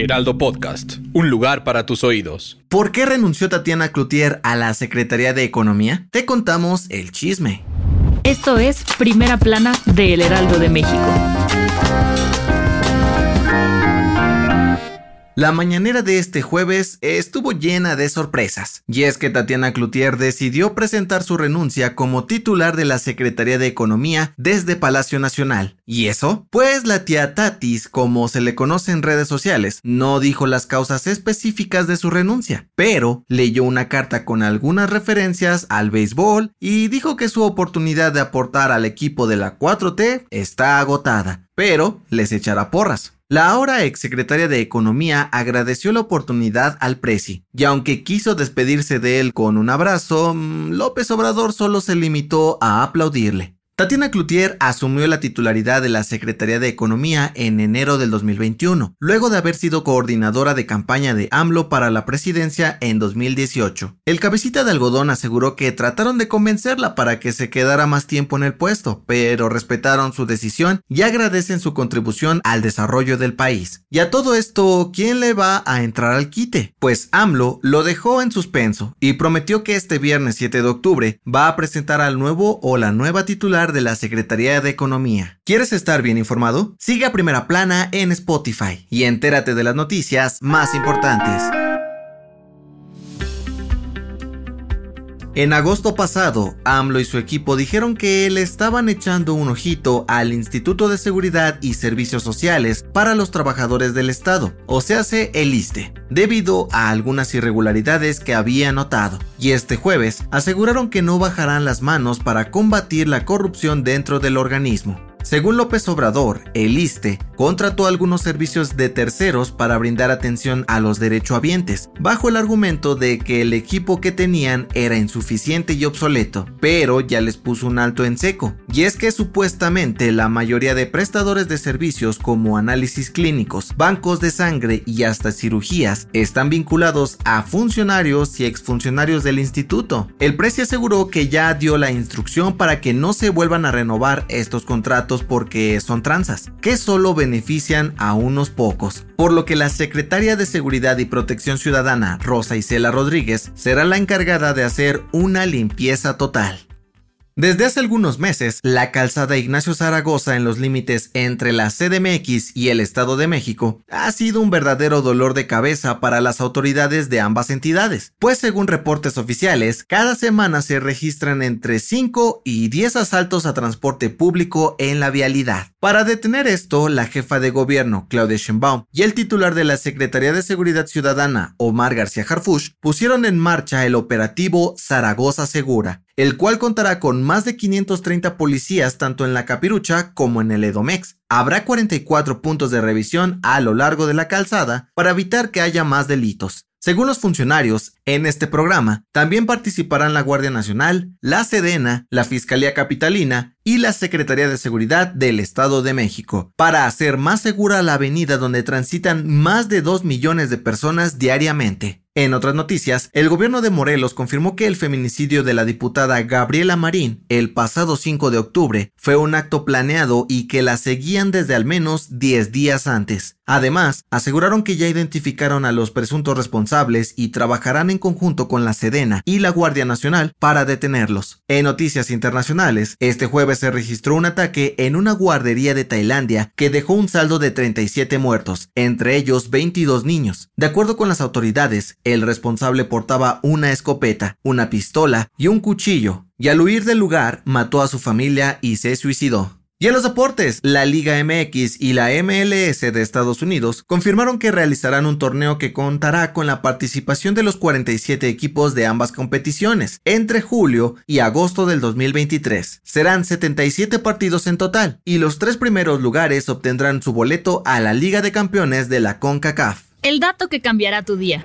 Heraldo Podcast, un lugar para tus oídos. ¿Por qué renunció Tatiana Cloutier a la Secretaría de Economía? Te contamos el chisme. Esto es Primera Plana de El Heraldo de México. La mañanera de este jueves estuvo llena de sorpresas, y es que Tatiana Cloutier decidió presentar su renuncia como titular de la Secretaría de Economía desde Palacio Nacional. ¿Y eso? Pues la tía Tatis, como se le conoce en redes sociales, no dijo las causas específicas de su renuncia, pero leyó una carta con algunas referencias al béisbol y dijo que su oportunidad de aportar al equipo de la 4T está agotada, pero les echará porras. La ahora exsecretaria de Economía agradeció la oportunidad al Presi, y aunque quiso despedirse de él con un abrazo, mm, López Obrador solo se limitó a aplaudirle. Tatiana Cloutier asumió la titularidad de la Secretaría de Economía en enero del 2021, luego de haber sido coordinadora de campaña de AMLO para la presidencia en 2018. El cabecita de algodón aseguró que trataron de convencerla para que se quedara más tiempo en el puesto, pero respetaron su decisión y agradecen su contribución al desarrollo del país. Y a todo esto, ¿quién le va a entrar al quite? Pues AMLO lo dejó en suspenso y prometió que este viernes 7 de octubre va a presentar al nuevo o la nueva titular de la Secretaría de Economía. ¿Quieres estar bien informado? Sigue a Primera Plana en Spotify y entérate de las noticias más importantes. En agosto pasado, AMLO y su equipo dijeron que le estaban echando un ojito al Instituto de Seguridad y Servicios Sociales para los Trabajadores del Estado, o sea, el ISTE, debido a algunas irregularidades que había notado. Y este jueves aseguraron que no bajarán las manos para combatir la corrupción dentro del organismo. Según López Obrador, el ISTE contrató algunos servicios de terceros para brindar atención a los derechohabientes, bajo el argumento de que el equipo que tenían era insuficiente y obsoleto, pero ya les puso un alto en seco. Y es que supuestamente la mayoría de prestadores de servicios como análisis clínicos, bancos de sangre y hasta cirugías están vinculados a funcionarios y exfuncionarios del instituto. El precio aseguró que ya dio la instrucción para que no se vuelvan a renovar estos contratos porque son tranzas, que solo benefician a unos pocos, por lo que la secretaria de Seguridad y Protección Ciudadana, Rosa Isela Rodríguez, será la encargada de hacer una limpieza total. Desde hace algunos meses, la calzada Ignacio Zaragoza en los límites entre la CDMX y el Estado de México ha sido un verdadero dolor de cabeza para las autoridades de ambas entidades, pues según reportes oficiales, cada semana se registran entre 5 y 10 asaltos a transporte público en la vialidad. Para detener esto, la jefa de gobierno, Claudia Sheinbaum, y el titular de la Secretaría de Seguridad Ciudadana, Omar García Harfush, pusieron en marcha el operativo Zaragoza Segura, el cual contará con más de 530 policías tanto en la Capirucha como en el Edomex. Habrá 44 puntos de revisión a lo largo de la calzada para evitar que haya más delitos. Según los funcionarios, en este programa también participarán la Guardia Nacional, la Sedena, la Fiscalía Capitalina y la Secretaría de Seguridad del Estado de México, para hacer más segura la avenida donde transitan más de 2 millones de personas diariamente. En otras noticias, el gobierno de Morelos confirmó que el feminicidio de la diputada Gabriela Marín el pasado 5 de octubre fue un acto planeado y que la seguían desde al menos 10 días antes. Además, aseguraron que ya identificaron a los presuntos responsables y trabajarán en conjunto con la Sedena y la Guardia Nacional para detenerlos. En noticias internacionales, este jueves se registró un ataque en una guardería de Tailandia que dejó un saldo de 37 muertos, entre ellos 22 niños. De acuerdo con las autoridades, el responsable portaba una escopeta, una pistola y un cuchillo, y al huir del lugar mató a su familia y se suicidó. Y en los deportes, la Liga MX y la MLS de Estados Unidos confirmaron que realizarán un torneo que contará con la participación de los 47 equipos de ambas competiciones entre julio y agosto del 2023. Serán 77 partidos en total y los tres primeros lugares obtendrán su boleto a la Liga de Campeones de la CONCACAF. El dato que cambiará tu día.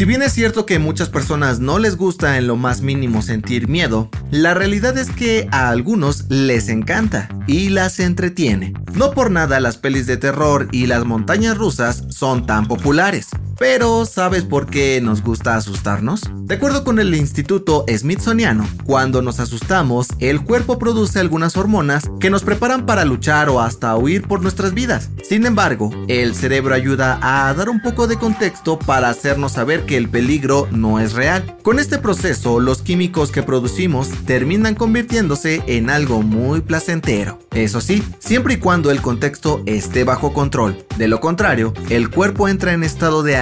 Si bien es cierto que muchas personas no les gusta en lo más mínimo sentir miedo, la realidad es que a algunos les encanta y las entretiene. No por nada las pelis de terror y las montañas rusas son tan populares. Pero, ¿sabes por qué nos gusta asustarnos? De acuerdo con el Instituto Smithsoniano, cuando nos asustamos, el cuerpo produce algunas hormonas que nos preparan para luchar o hasta huir por nuestras vidas. Sin embargo, el cerebro ayuda a dar un poco de contexto para hacernos saber que el peligro no es real. Con este proceso, los químicos que producimos terminan convirtiéndose en algo muy placentero. Eso sí, siempre y cuando el contexto esté bajo control. De lo contrario, el cuerpo entra en estado de